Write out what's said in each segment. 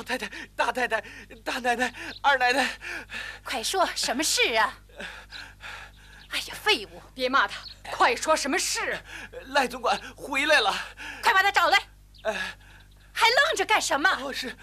老太太、大太太、大奶奶、二奶奶，快说什么事啊？哎呀，废物！别骂他，快说什么事？赖总管回来了，快把他找来！哎，还愣着干什么？哦，是。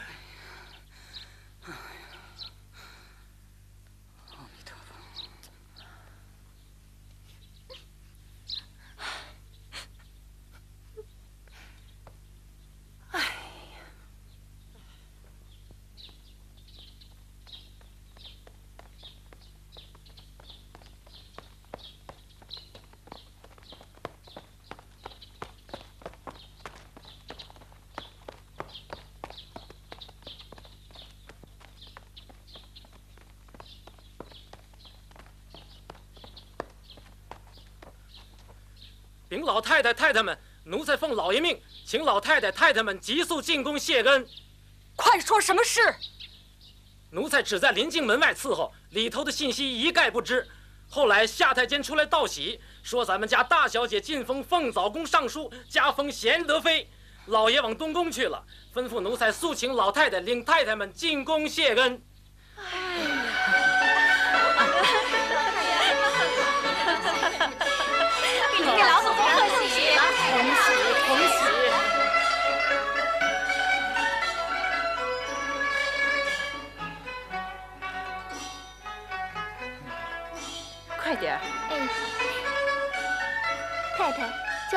太太、太太们，奴才奉老爷命，请老太太、太太们急速进宫谢恩。快说什么事？奴才只在临近门外伺候，里头的信息一概不知。后来夏太监出来道喜，说咱们家大小姐晋封凤藻宫尚书，加封贤德妃。老爷往东宫去了，吩咐奴才速请老太太领太太们进宫谢恩。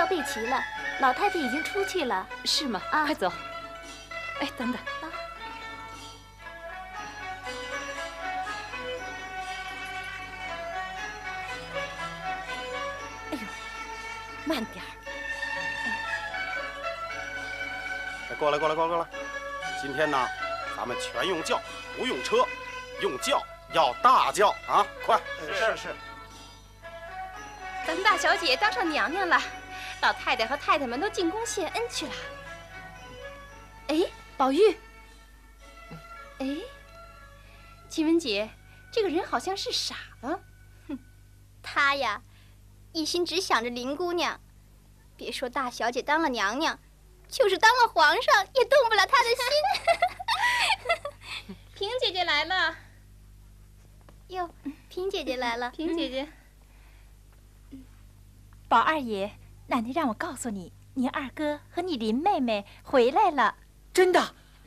太，轿备齐了，老太太已经出去了，是吗？啊，快走！哎，等等。哎呦慢点儿！过来，过来，过来，过来！今天呢，咱们全用轿，不用车。用轿要大轿啊！快！是是是。咱们大小姐当上娘娘了，老太太和太太们都进宫谢恩去了。哎，宝玉。哎，晴雯姐，这个人好像是傻了。哼，他呀。一心只想着林姑娘，别说大小姐当了娘娘，就是当了皇上也动不了他的心。平姐姐来了，哟，平姐姐来了。平姐姐，宝二爷，奶奶让我告诉你，你二哥和你林妹妹回来了。真的？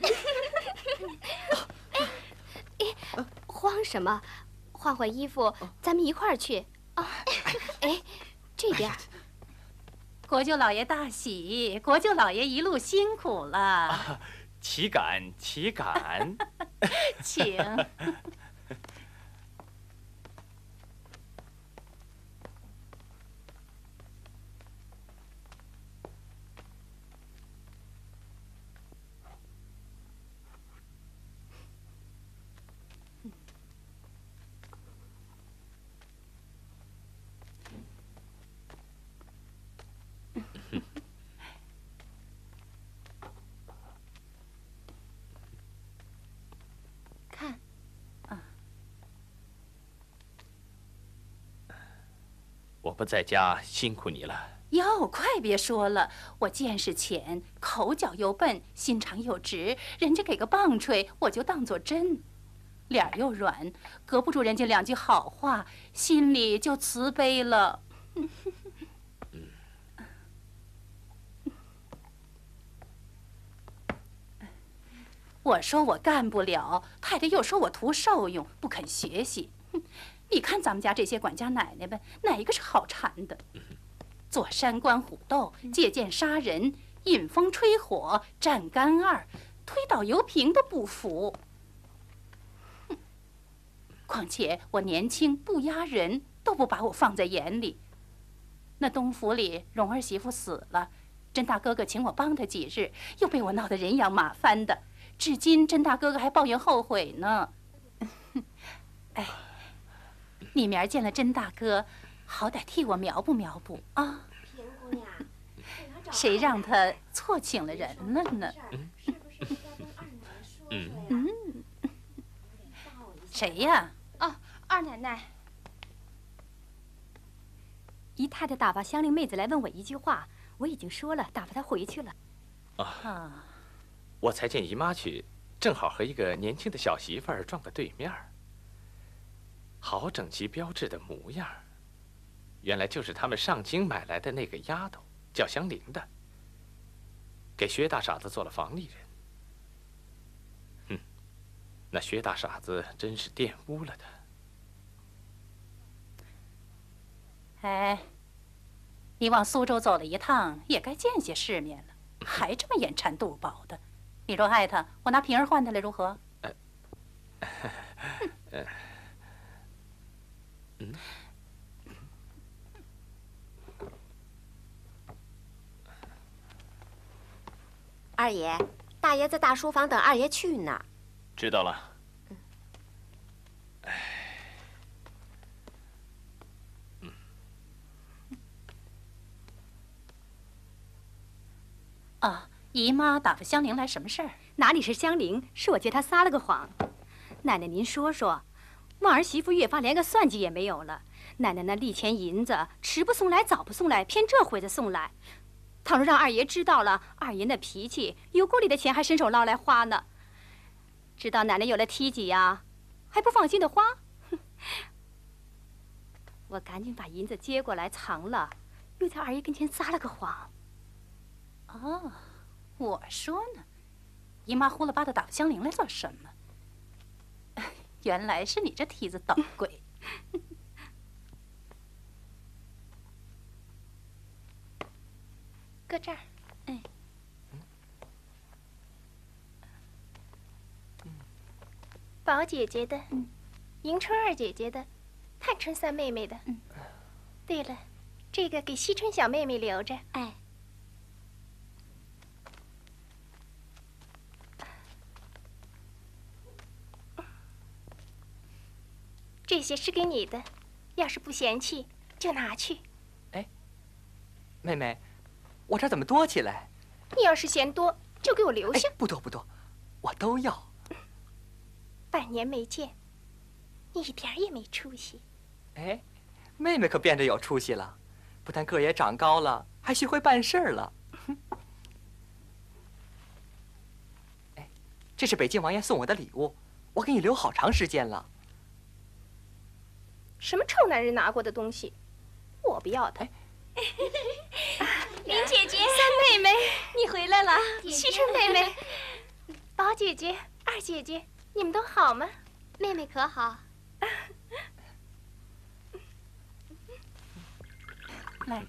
哎哎，慌什么？换换衣服，咱们一块儿去。啊，哎，这边。国舅老爷大喜，国舅老爷一路辛苦了。岂敢岂敢，请。我不在家，辛苦你了。哟，快别说了，我见识浅，口角又笨，心肠又直，人家给个棒槌，我就当作真；脸又软，隔不住人家两句好话，心里就慈悲了。我说我干不了，太太又说我图受用，不肯学习。哼你看咱们家这些管家奶奶们，哪一个是好缠的？做山关虎斗、借箭杀人、引风吹火、战干二、推倒油瓶都不服。况且我年轻不压人，都不把我放在眼里。那东府里蓉儿媳妇死了，甄大哥哥请我帮他几日，又被我闹得人仰马翻的，至今甄大哥哥还抱怨后悔呢。哎。你明儿见了甄大哥，好歹替我描补描补啊？平姑娘，谁让他错请了人了呢？嗯嗯，谁呀？哦，二奶奶。姨太太打发香菱妹子来问我一句话，我已经说了，打发她回去了。啊，我才见姨妈去，正好和一个年轻的小媳妇儿撞个对面儿，好整齐标致的模样儿。原来就是他们上京买来的那个丫头，叫香菱的，给薛大傻子做了房里人。哼，那薛大傻子真是玷污了他。哎，你往苏州走了一趟，也该见些世面了，还这么眼馋肚饱的。你若爱他，我拿平儿换他来如何？嗯。二爷，大爷在大书房等二爷去呢。知道了。啊，姨妈打发香菱来什么事儿？哪里是香菱，是我借她撒了个谎。奶奶，您说说，望儿媳妇越发连个算计也没有了。奶奶那利钱银子，迟不送来，早不送来，偏这会子送来。倘若让二爷知道了，二爷那脾气，有锅里的钱还伸手捞来花呢。知道奶奶有了梯级呀，还不放心的花。我赶紧把银子接过来藏了，又在二爷跟前撒了个谎。哦，我说呢，姨妈呼了巴的打发香菱来做什么？原来是你这蹄子捣 鬼！搁这儿，哎，宝姐姐的，迎春二姐姐的，探春三妹妹的。嗯。对了，这个给惜春小妹妹留着。哎。这些是给你的，要是不嫌弃，就拿去。哎，妹妹，我这怎么多起来？你要是嫌多，就给我留下。不多不多，我都要。半年没见，你一点也没出息。哎，妹妹可变得有出息了，不但个也长高了，还学会办事了。哎，这是北京王爷送我的礼物，我给你留好长时间了。什么臭男人拿过的东西，我不要的。林姐姐、三妹妹，你回来了。惜春妹妹、宝姐姐、二姐姐，你们都好吗？妹妹可好？来，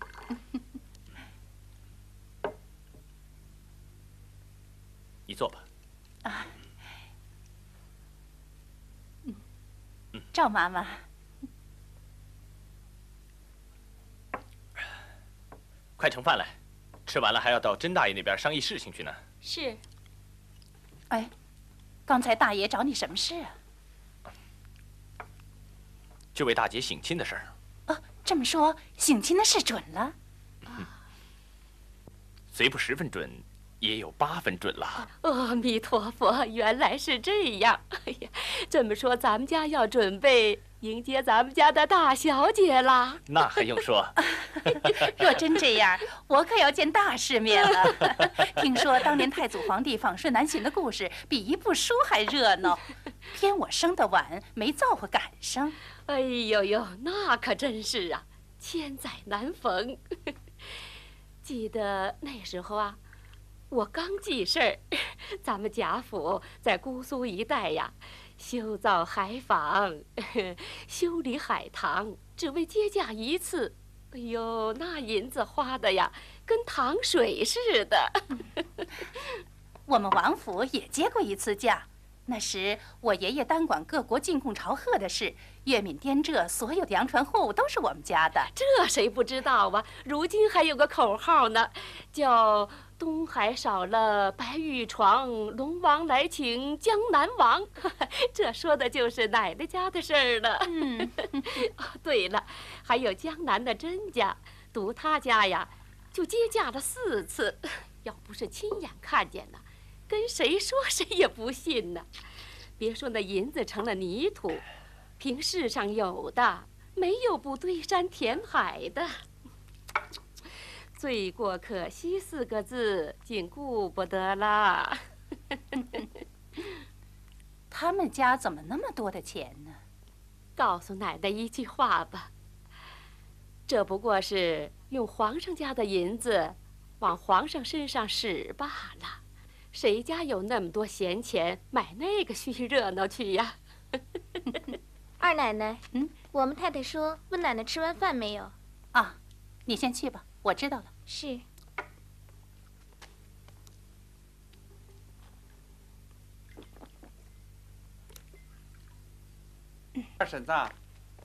你坐吧。啊，赵妈妈。快盛饭来，吃完了还要到甄大爷那边商议事情去呢。是。哎，刚才大爷找你什么事啊？就为大姐省亲的事儿。啊，这么说省亲的事准了？虽不十分准，也有八分准了。阿弥陀佛，原来是这样。哎呀，这么说咱们家要准备。迎接咱们家的大小姐啦！那还用说？若真这样，我可要见大世面了。听说当年太祖皇帝访顺南巡的故事，比一部书还热闹。偏我生的晚，没造化赶上。哎呦呦，那可真是啊，千载难逢。记得那时候啊，我刚记事儿，咱们贾府在姑苏一带呀。修造海坊，修理海棠，只为接驾一次。哎呦，那银子花的呀，跟糖水似的。我们王府也接过一次驾，那时我爷爷单管各国进贡朝贺的事，粤闽滇浙所有的洋船货物都是我们家的。这谁不知道啊？如今还有个口号呢，叫。东海少了白玉床，龙王来请江南王。这说的就是奶奶家的事儿了。嗯，哦，对了，还有江南的甄家，独他家呀，就接驾了四次。要不是亲眼看见呢，跟谁说谁也不信呢。别说那银子成了泥土，凭世上有的，没有不堆山填海的。罪过可惜四个字，竟顾不得了。他们家怎么那么多的钱呢？告诉奶奶一句话吧，这不过是用皇上家的银子往皇上身上使罢了。谁家有那么多闲钱买那个虚热闹去呀？二奶奶，嗯，我们太太说问奶奶吃完饭没有。啊，你先去吧，我知道了。是。二婶子，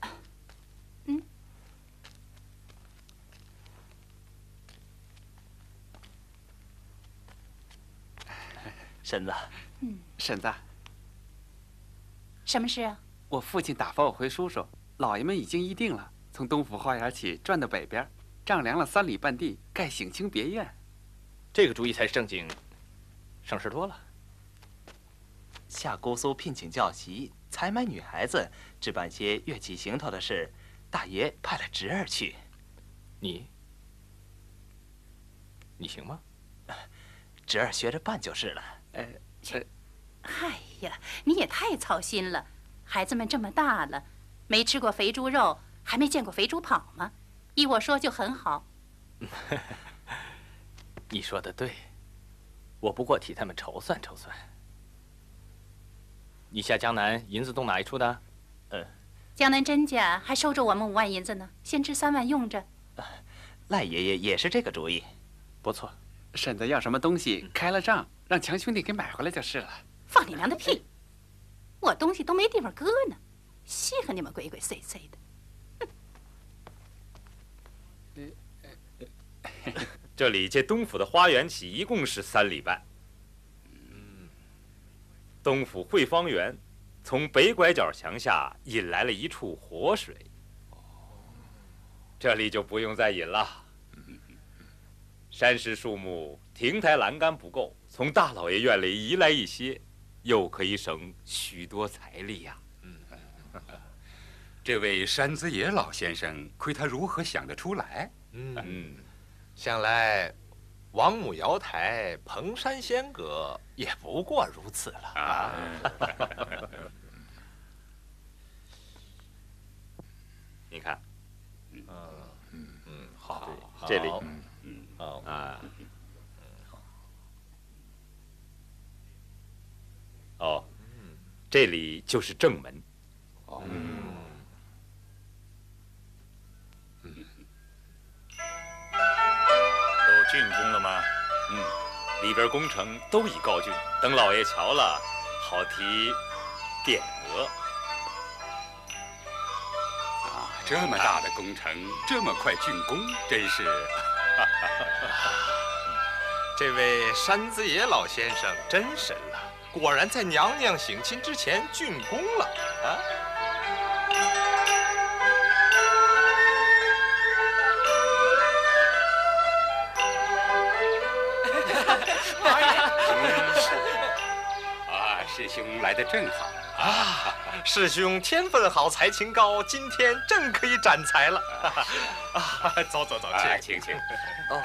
嗯，婶子，嗯，婶子，什么事啊？我父亲打发我回叔叔，老爷们已经议定了，从东府花园起转到北边，丈量了三里半地，盖省亲别院。这个主意才是正经，省事多了。下姑苏聘请教习，采买女孩子，置办些乐器行头的事，大爷派了侄儿去。你，你行吗？侄儿学着办就是了。呃，哎呀，你也太操心了。孩子们这么大了，没吃过肥猪肉，还没见过肥猪跑吗？依我说就很好。你说的对，我不过替他们筹算筹算。你下江南银子动哪一处的？呃，江南甄家还收着我们五万银子呢，先支三万用着。赖爷爷也是这个主意，不错。婶子要什么东西，开了账，让强兄弟给买回来就是了。放你娘的屁！我东西都没地方搁呢，稀罕你们鬼鬼祟祟的。这里借东府的花园起，一共是三里半。东府汇芳园，从北拐角墙下引来了一处活水。这里就不用再引了。山石树木、亭台栏杆不够，从大老爷院里移来一些，又可以省许多财力呀。嗯，这位山子野老先生，亏他如何想得出来？嗯，想来王母瑶台、蓬山仙阁也不过如此了。啊。你看，嗯。嗯，好，这里。哦啊，哦，这里就是正门。哦，都竣工了吗？嗯，里边工程都已告竣，等老爷瞧了，好提匾额。啊，这么大的工程，这么快竣工，真是。这位山子野老先生真神了，果然在娘娘省亲之前竣工了啊！啊，师兄来的正好啊！师兄天分好，才情高，今天正可以展才了。啊，走走走，请请请。哦。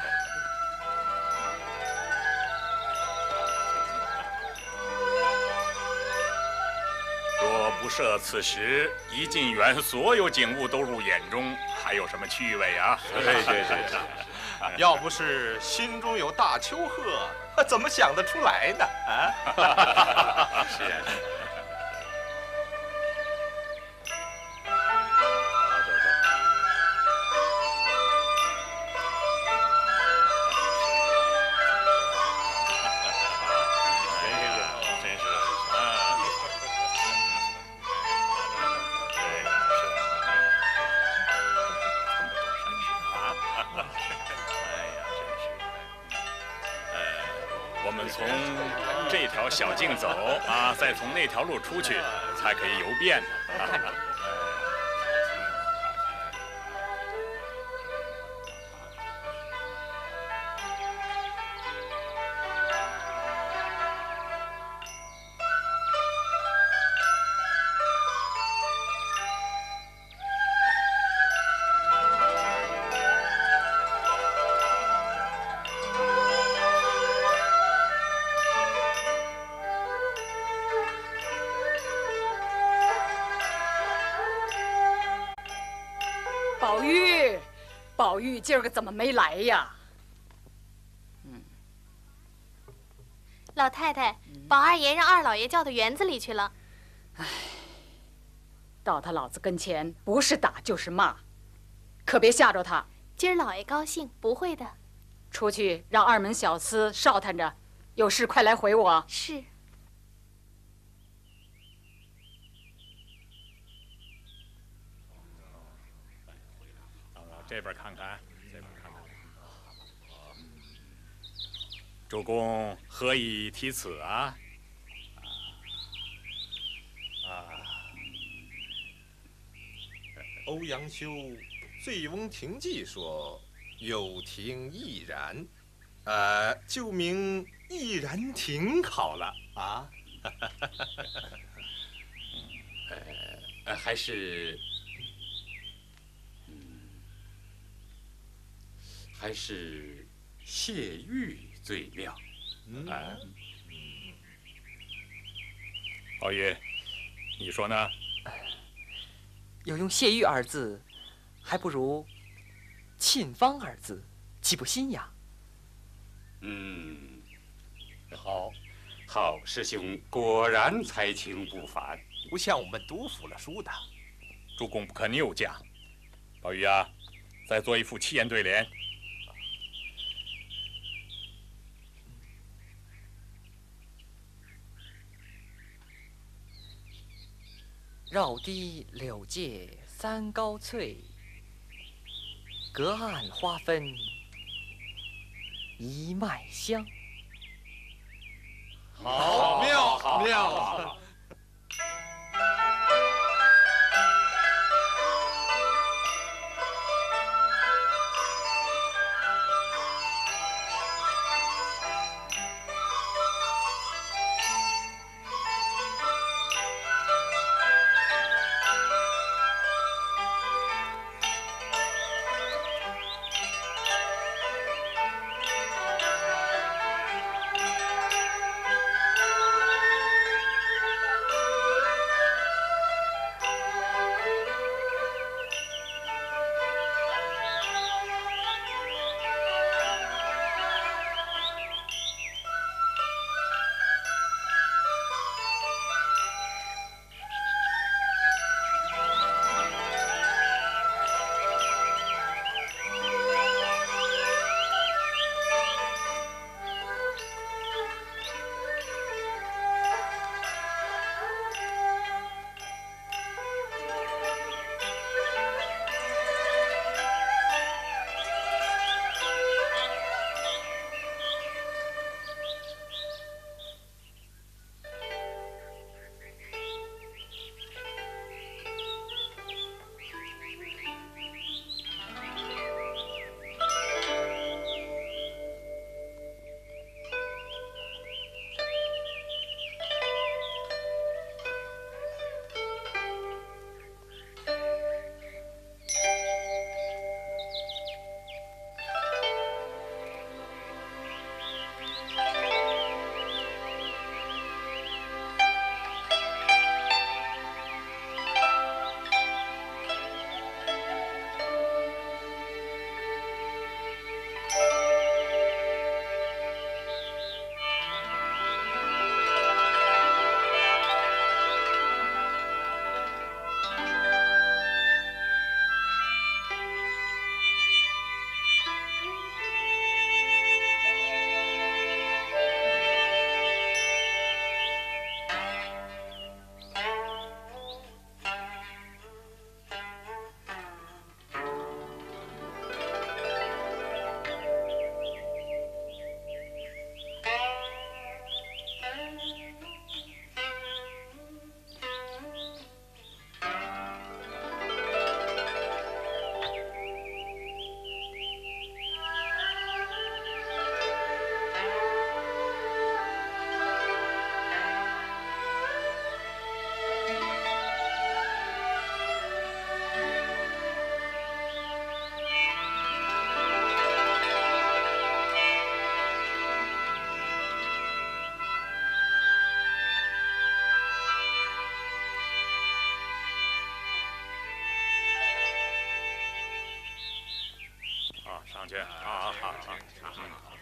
不设此时，一进园，所有景物都入眼中，还有什么趣味啊？对对对。要不是心中有大丘壑，怎么想得出来呢？啊。走啊，再从那条路出去，才可以游遍。宝个怎么没来呀？老太太，宝二爷让二老爷叫到园子里去了。到他老子跟前，不是打就是骂，可别吓着他。今儿老爷高兴，不会的。出去让二门小厮哨探着，有事快来回我。是。这边看看，这边看看。主公何以提此啊？啊，欧阳修《醉翁亭记》说有亭亦然，呃，就名亦然亭好了啊。呃，还是。还是谢玉最妙。嗯，宝玉，你说呢？要用谢玉二字，还不如沁芳二字，岂不新雅？嗯，好，好师兄果然才情不凡，不像我们读腐了书的。主公不可拗驾。宝玉啊，再做一副七言对联。绕堤柳借三高翠，隔岸花分一脉香。好，妙，好妙。啊去啊！好好好。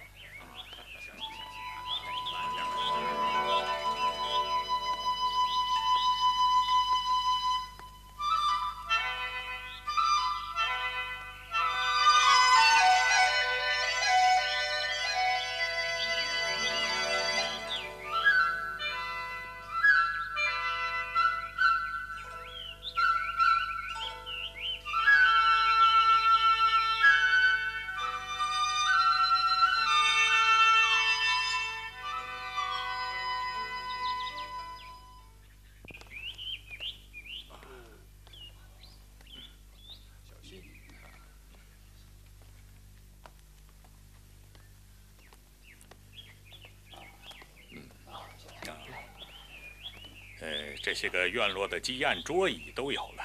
呃，这些个院落的鸡案、桌椅都有了，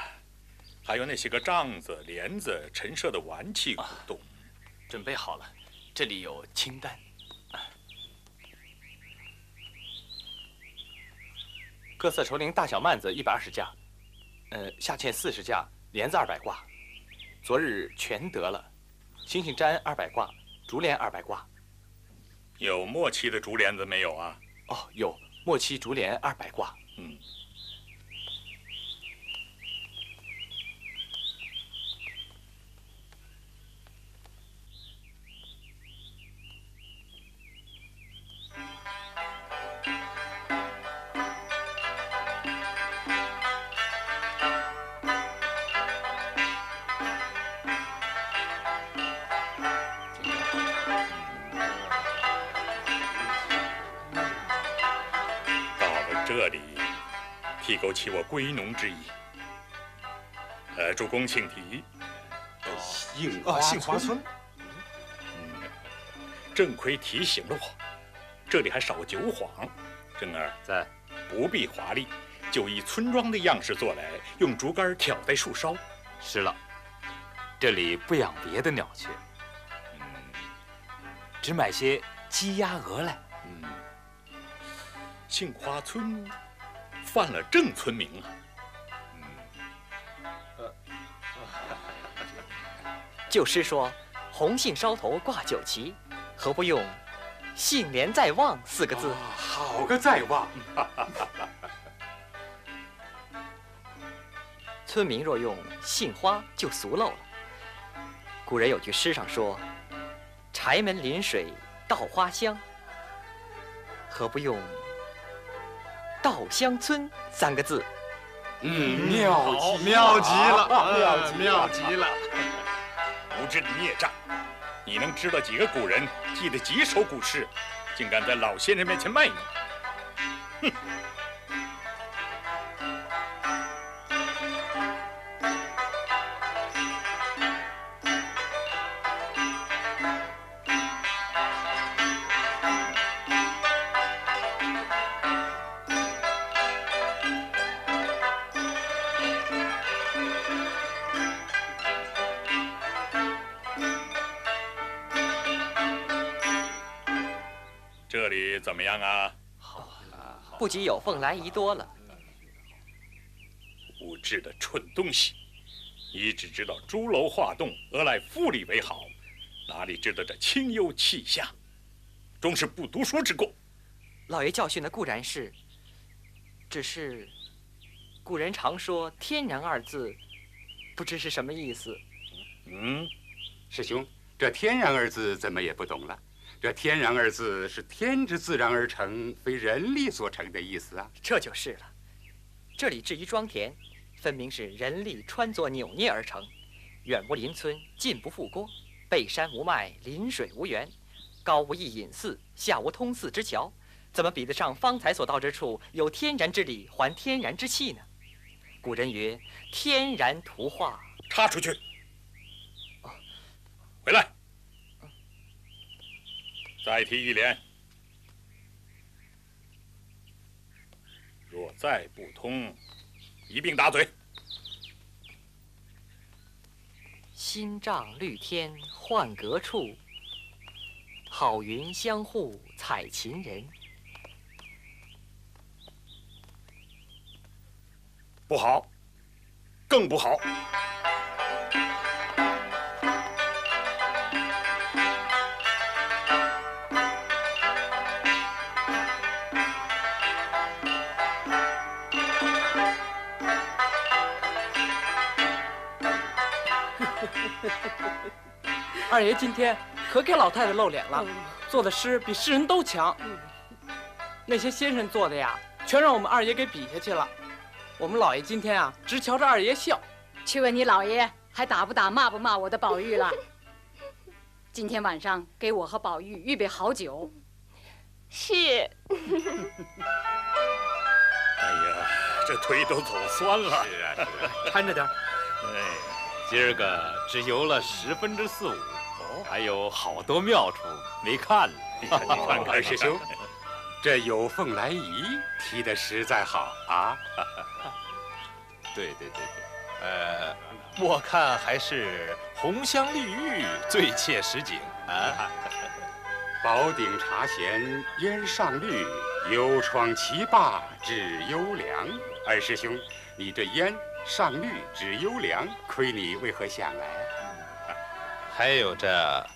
还有那些个帐子、帘子、陈设的玩器古董，准备好了。这里有清单，各色绸绫大小幔子一百二十架，呃，下嵌四十架，帘子二百挂，昨日全得了。星星毡二百挂，竹帘二百挂。有末期的竹帘子没有啊？哦，有末期竹帘二百挂。嗯。提勾起我归农之意。呃，主公请提。杏啊，杏花村。正亏提醒了我，这里还少酒幌。正儿在，不必华丽，就以村庄的样式做来，用竹竿挑在树梢。是了，这里不养别的鸟雀，嗯，只买些鸡鸭鹅来。嗯，杏花村犯了正村民啊。旧 诗说“红杏梢头挂酒旗”，何不用“杏帘在望”四个字？好个在望！村民若用杏花，就俗陋了。古人有句诗上说：“柴门临水稻花香”，何不用“稻香村”三个字？嗯，妙极妙极了，妙极妙极了！无知的孽障，你能知道几个古人记得几首古诗，竟敢在老先生面前卖弄？哼！么样啊？好啊不及有凤来仪多了。无知的蠢东西！你只知道朱楼画栋，俄赖富丽为好，哪里知道这清幽气象？终是不读书之过。老爷教训的固然是，只是古人常说“天然”二字，不知是什么意思。嗯，师兄，这“天然”二字怎么也不懂了？这“天然”二字是天之自然而成，非人力所成的意思啊。这就是了。这里至于庄田，分明是人力穿凿扭捏而成。远无邻村，近不复郭，背山无脉，临水无源，高无一隐寺，下无通寺之桥，怎么比得上方才所到之处有天然之理，还天然之气呢？古人曰：“天然图画。”插出去！回来！再提一联。若再不通，一并打嘴。新帐绿天换阁处，好云相护采芹人。不好，更不好。二爷今天可给老太太露脸了，做的诗比世人都强。那些先生做的呀，全让我们二爷给比下去了。我们老爷今天啊，直瞧着二爷笑。去问你老爷，还打不打、骂不骂我的宝玉了？今天晚上给我和宝玉预备好酒。是。哎呀，这腿都走酸了。是啊，是啊，搀着点。哎，今儿个只游了十分之四五，哦，还有好多妙处没看呢。你看看，二师兄，这有凤来仪提的实在好啊。对对对对，呃，我看还是红香绿玉最切实景啊。宝鼎茶闲烟上绿，幽窗棋罢指幽凉。二师兄，你这烟上绿指幽凉，亏你为何想来？还有这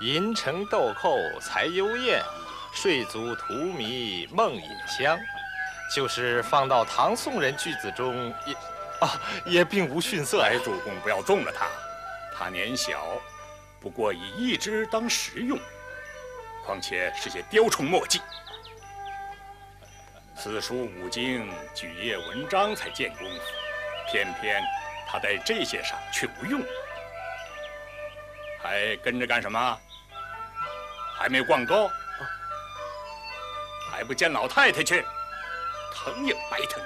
银城豆蔻才幽艳，睡足荼蘼梦隐香，就是放到唐宋人句子中也啊也并无逊色。哎主公不要纵了他，他年小，不过以一枝当十用。况且是些雕虫墨技，四书五经、举业文章才见功夫，偏偏他在这些上却不用，还跟着干什么？还没逛够？还不见老太太去？疼也白疼。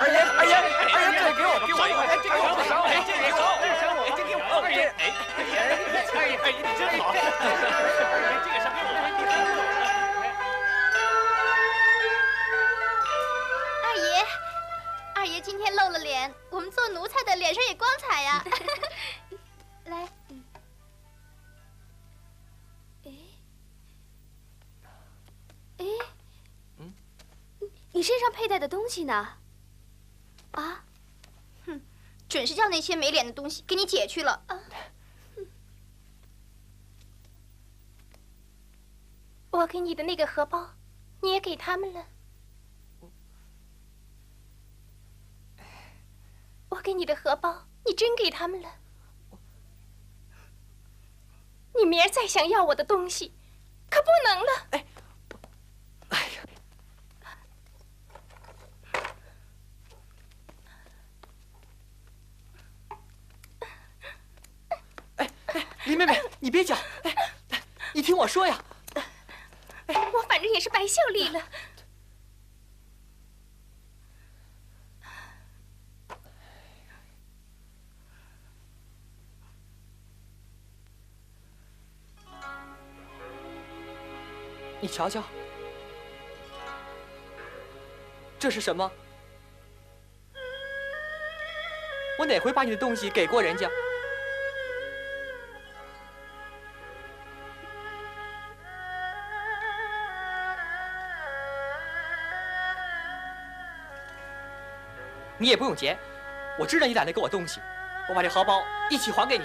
二爷，二爷，二爷，这给我，给我给我，哎，这给我，这赏我，这给我，二爷，哎，二爷，二爷，你真好，做奴才的脸上也光彩呀。来，哎，哎，你身上佩戴的东西呢？啊，哼，准是叫那些没脸的东西给你解去了啊！我给你的那个荷包，你也给他们了。给你的荷包，你真给他们了。你明儿再想要我的东西，可不能了。瞧瞧，这是什么？我哪回把你的东西给过人家？你也不用结，我知道你懒得给我东西，我把这荷包一起还给你。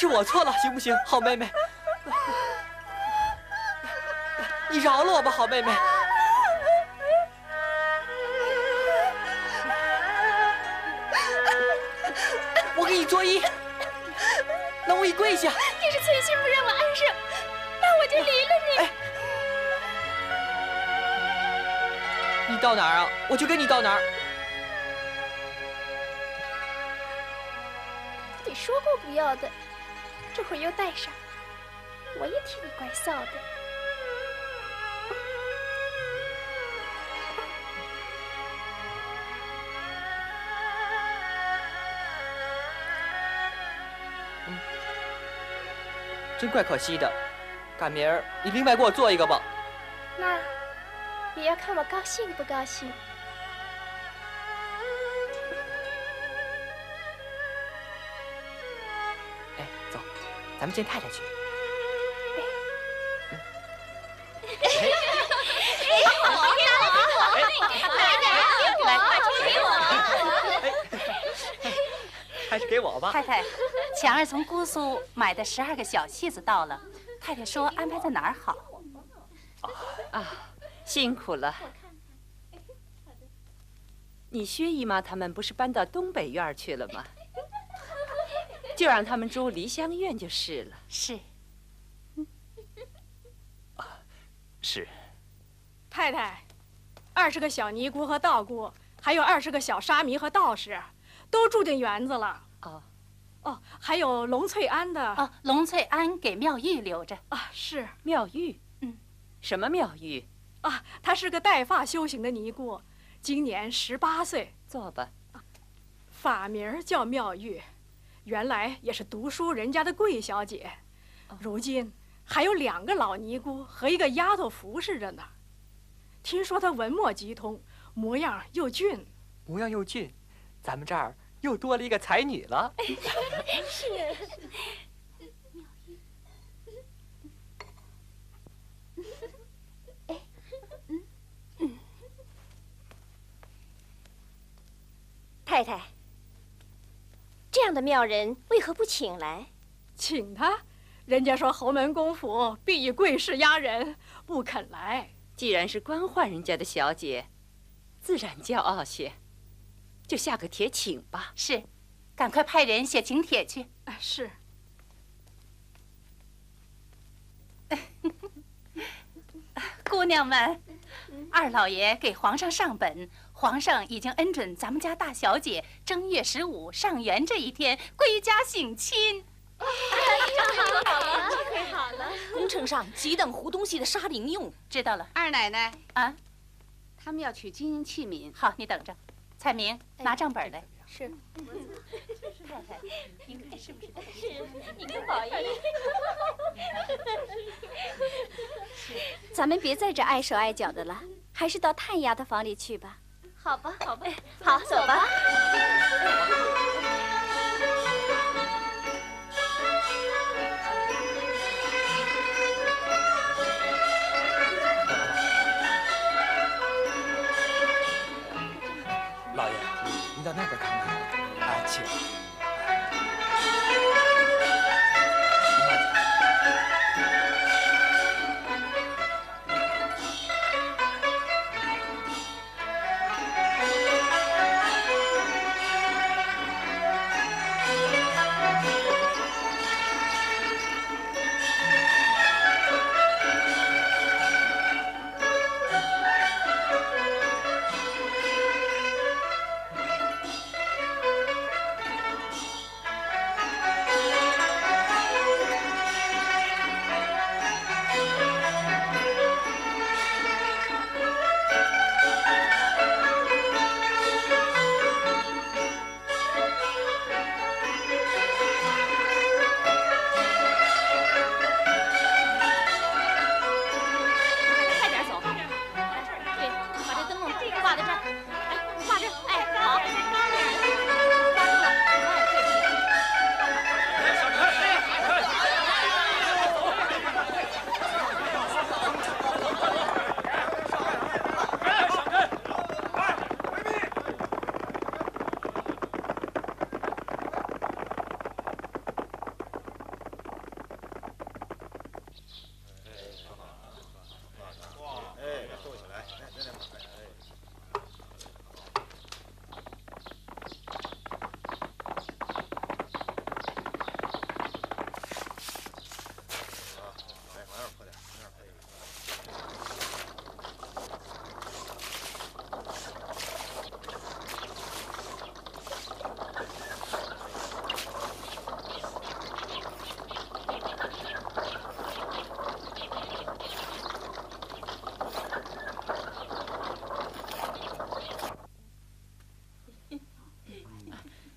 是我错了，行不行，好妹妹？你饶了我吧，好妹妹。我给你作揖，那我一跪下。你是存心不让我安生，那我就离了你。你到哪儿啊，我就跟你到哪儿。你说过不要的，这会儿又带上，我也替你怪臊的。真怪可惜的，赶明儿你另外给我做一个吧。那也要看我高兴不高兴。咱们见太太去。还是给我吧。太太，强儿从姑苏买的十二个小戏子到了，太太说安排在哪儿好？啊，辛苦了。你薛姨妈他们不是搬到东北院去了吗？就让他们住梨香院就是了。是。是。太太，二十个小尼姑和道姑，还有二十个小沙弥和道士，都住进园子了。哦。哦，还有龙翠庵的。啊，龙翠庵给妙玉留着。啊，是妙玉。嗯。什么妙玉？啊，她是个带发修行的尼姑。今年十八岁，坐吧。法名叫妙玉，原来也是读书人家的贵小姐，如今还有两个老尼姑和一个丫头服侍着呢。听说她文墨极通，模样又俊。模样又俊，咱们这儿又多了一个才女了。是。太太，这样的妙人为何不请来？请他，人家说侯门公府必以贵势压人，不肯来。既然是官宦人家的小姐，自然骄傲些，就下个帖请吧。是，赶快派人写请帖去。啊，是。姑娘们，二老爷给皇上上本。皇上已经恩准咱们家大小姐正月十五上元这一天归家省亲。太好了，太好了！工程上急等胡东西的沙绫用，知道了。二奶奶啊，他们要取金银器皿。好，你等着。彩明，拿账本来。是。太太，您看是不是？是。你跟宝玉。咱们别在这碍手碍脚的了，还是到探丫头房里去吧。好吧，好吧，好，走吧。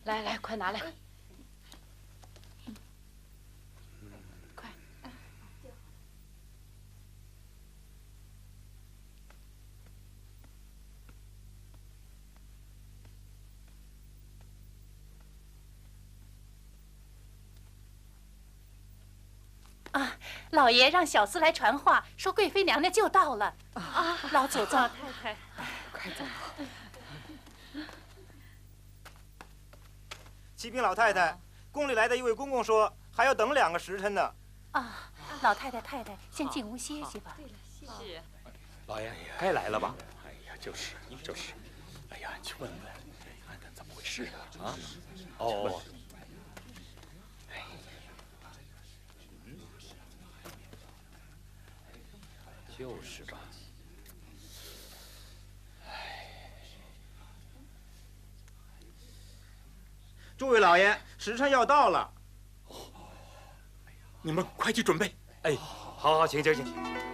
来来，快拿来！快！老爷让小厮来传话，说贵妃娘娘就到了。啊，老祖宗，太太，快走。启禀老太太，宫里来的一位公公说还要等两个时辰呢。啊，老太太太太，先进屋歇息吧。是。老爷，该来了吧？哎呀，就是就是，哎呀，去问问，看看怎么回事啊？啊？哦。就是吧。诸位老爷，时辰要到了，你们快去准备。哎，好好，请请请。